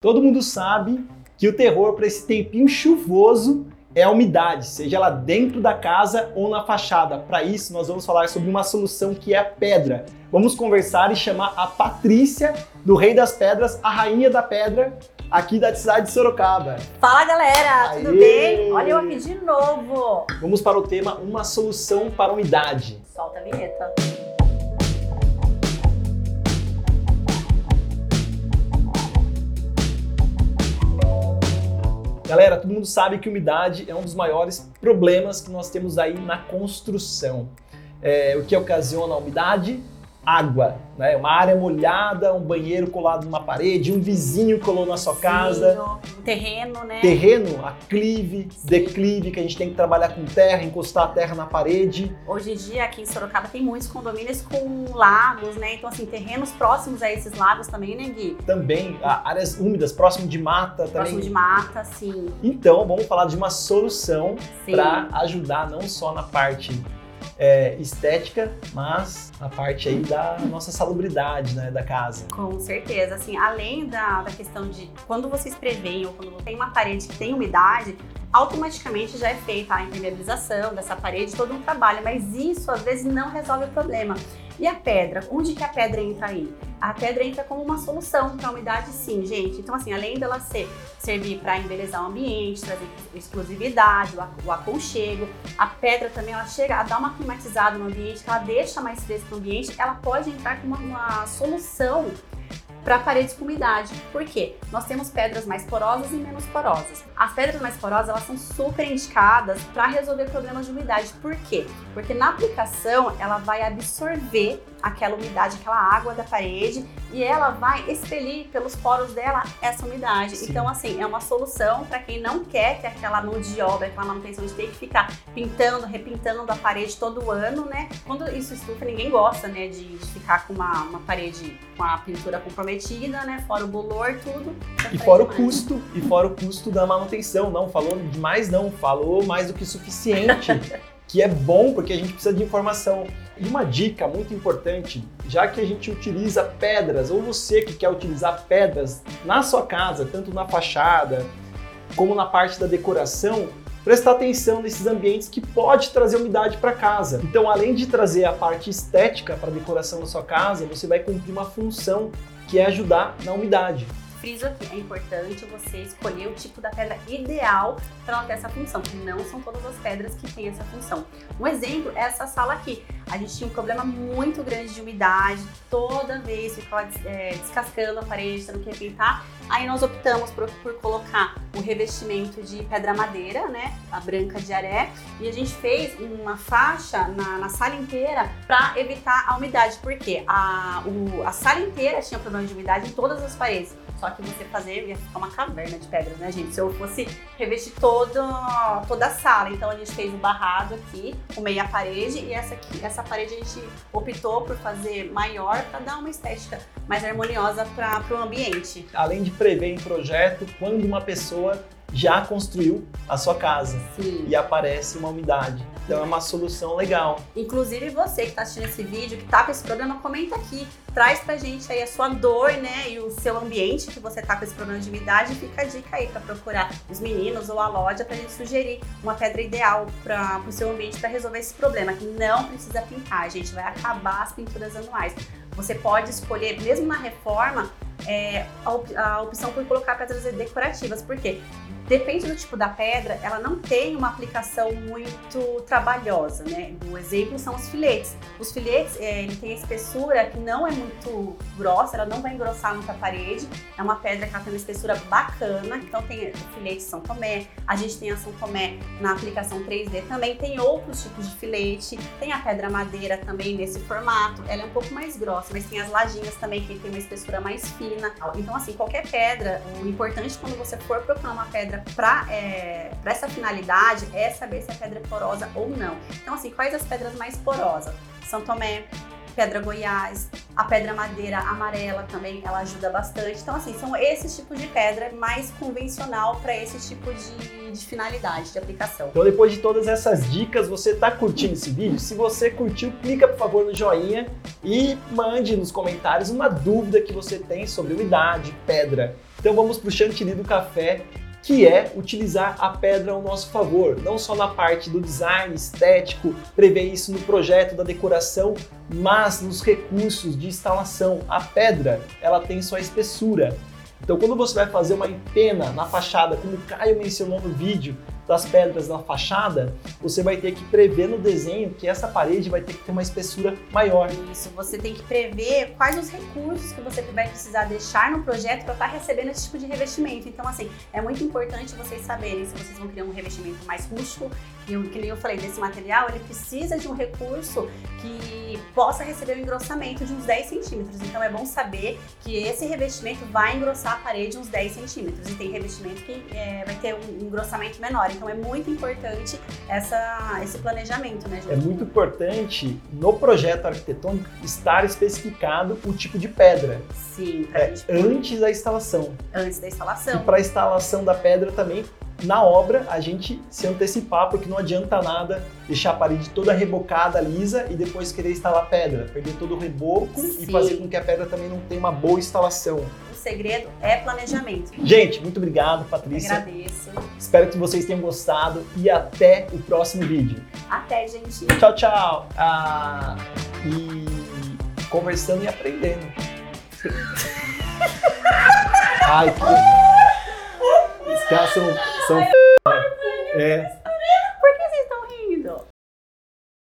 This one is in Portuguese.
Todo mundo sabe que o terror para esse tempinho chuvoso é a umidade, seja ela dentro da casa ou na fachada. Para isso, nós vamos falar sobre uma solução que é a pedra. Vamos conversar e chamar a Patrícia, do Rei das Pedras, a Rainha da Pedra, aqui da cidade de Sorocaba. Fala galera, tudo Aê! bem? Olha eu aqui de novo. Vamos para o tema Uma Solução para a Umidade. Solta a vinheta. Galera, todo mundo sabe que umidade é um dos maiores problemas que nós temos aí na construção. É, o que ocasiona a umidade? Água, né? Uma área molhada, um banheiro colado numa parede, um vizinho colou na sua casa. Sim, terreno, né? Terreno, aclive, declive, que a gente tem que trabalhar com terra, encostar a terra na parede. Hoje em dia aqui em Sorocaba tem muitos condomínios com lagos, né? Então assim, terrenos próximos a esses lagos também, né, Gui? Também áreas úmidas, próximo de mata também. Próximo de mata, sim. Então, vamos falar de uma solução para ajudar não só na parte é, estética, mas na parte aí da nossa salubridade, né, da casa. Com certeza, assim, além da, da questão de quando vocês preveem ou quando tem uma parede que tem umidade, automaticamente já é feita a impermeabilização dessa parede, todo um trabalho, mas isso às vezes não resolve o problema. E a pedra? Onde que a pedra entra aí? A pedra entra como uma solução para a umidade, sim, gente. Então, assim, além dela ser, servir para embelezar o ambiente, trazer exclusividade, o, o aconchego, a pedra também ela chega a dar uma climatizada no ambiente, ela deixa mais fresco no ambiente, ela pode entrar como uma, uma solução para paredes com umidade. Por quê? Nós temos pedras mais porosas e menos porosas. As pedras mais porosas, elas são super indicadas para resolver problemas de umidade. Por quê? Porque na aplicação, ela vai absorver aquela umidade, aquela água da parede e ela vai expelir pelos poros dela essa umidade. Sim. Então, assim, é uma solução para quem não quer ter aquela mão de obra, aquela manutenção de ter que ficar pintando, repintando a parede todo ano, né? Quando isso estufa, ninguém gosta, né, de, ficar com uma, uma parede com a pintura comprometida, né? Fora o bolor, tudo. E fora o custo, e fora o custo da manutenção, não falou demais não, falou mais do que suficiente, que é bom porque a gente precisa de informação. E uma dica muito importante, já que a gente utiliza pedras, ou você que quer utilizar pedras na sua casa, tanto na fachada como na parte da decoração, prestar atenção nesses ambientes que pode trazer umidade para casa. Então, além de trazer a parte estética para a decoração da sua casa, você vai cumprir uma função que é ajudar na umidade. Friso aqui, é importante você escolher o tipo da pedra ideal para ela ter essa função, não são todas as pedras que têm essa função. Um exemplo é essa sala aqui. A gente tinha um problema muito grande de umidade, toda vez ficava é, descascando a parede, tendo que repintar. Aí nós optamos por, por colocar o revestimento de pedra madeira, né, a branca de aré, e a gente fez uma faixa na, na sala inteira para evitar a umidade, porque a, o- a sala inteira tinha problema de umidade em todas as paredes. Só que você fazer ia ficar uma caverna de pedras, né, gente? Se eu fosse revestir todo, toda a sala. Então a gente fez o barrado aqui, o meia parede, e essa aqui, essa parede a gente optou por fazer maior para dar uma estética mais harmoniosa para o ambiente. além de prever em projeto quando uma pessoa já construiu a sua casa Sim. e aparece uma umidade. Então é uma solução legal. Inclusive você que está assistindo esse vídeo, que tá com esse problema, comenta aqui. Traz pra gente aí a sua dor, né? E o seu ambiente que você tá com esse problema de umidade. Fica a dica aí para procurar os meninos ou a loja pra gente sugerir uma pedra ideal para o seu ambiente para resolver esse problema. Que não precisa pintar, a gente vai acabar as pinturas anuais. Você pode escolher, mesmo na reforma, é, a, op- a opção por colocar pedras decorativas. Por quê? Depende do tipo da pedra, ela não tem uma aplicação muito trabalhosa, né? O exemplo são os filetes. Os filetes, é, ele tem a espessura que não é muito grossa, ela não vai engrossar muito a parede. É uma pedra que ela tem uma espessura bacana. Então tem o filete São Tomé, a gente tem a São Tomé na aplicação 3D também. Tem outros tipos de filete, tem a pedra madeira também nesse formato. Ela é um pouco mais grossa, mas tem as lajinhas também que tem uma espessura mais fina. Então assim, qualquer pedra, o importante quando você for procurar uma pedra para essa finalidade é saber se a pedra é porosa ou não. Então assim, quais as pedras mais porosas? São Tomé, pedra Goiás, a pedra madeira amarela também, ela ajuda bastante. Então, assim, são esses tipos de pedra mais convencional para esse tipo de, de finalidade, de aplicação. Então depois de todas essas dicas, você está curtindo esse vídeo? Se você curtiu, clica por favor no joinha e mande nos comentários uma dúvida que você tem sobre umidade, pedra. Então vamos para o chantilly do café, que é utilizar a pedra ao nosso favor, não só na parte do design estético, prever isso no projeto da decoração, mas nos recursos de instalação. A pedra, ela tem sua espessura. Então, quando você vai fazer uma empena na fachada, como o Caio mencionou no vídeo, das pedras na fachada, você vai ter que prever no desenho que essa parede vai ter que ter uma espessura maior. Isso, você tem que prever quais os recursos que você vai precisar deixar no projeto para estar tá recebendo esse tipo de revestimento. Então, assim, é muito importante vocês saberem se vocês vão criar um revestimento mais rústico, e que nem eu falei, desse material, ele precisa de um recurso que possa receber um engrossamento de uns 10 centímetros. Então, é bom saber que esse revestimento vai engrossar a parede uns 10 centímetros. E tem revestimento que é, vai ter um engrossamento menor. Então é muito importante essa, esse planejamento, né, É muito importante no projeto arquitetônico estar especificado o tipo de pedra. Sim, é, antes da instalação. Antes da instalação. E para a instalação da pedra também, na obra, a gente se antecipar, porque não adianta nada deixar a parede toda rebocada, lisa, e depois querer instalar pedra, perder todo o reboco Sim. e fazer com que a pedra também não tenha uma boa instalação segredo é planejamento. Gente, muito obrigado, Patrícia. Eu agradeço. Espero que vocês tenham gostado e até o próximo vídeo. Até, gente. Tchau, tchau. Ah, e conversando e aprendendo. Ai, que... Os caras são... são... É.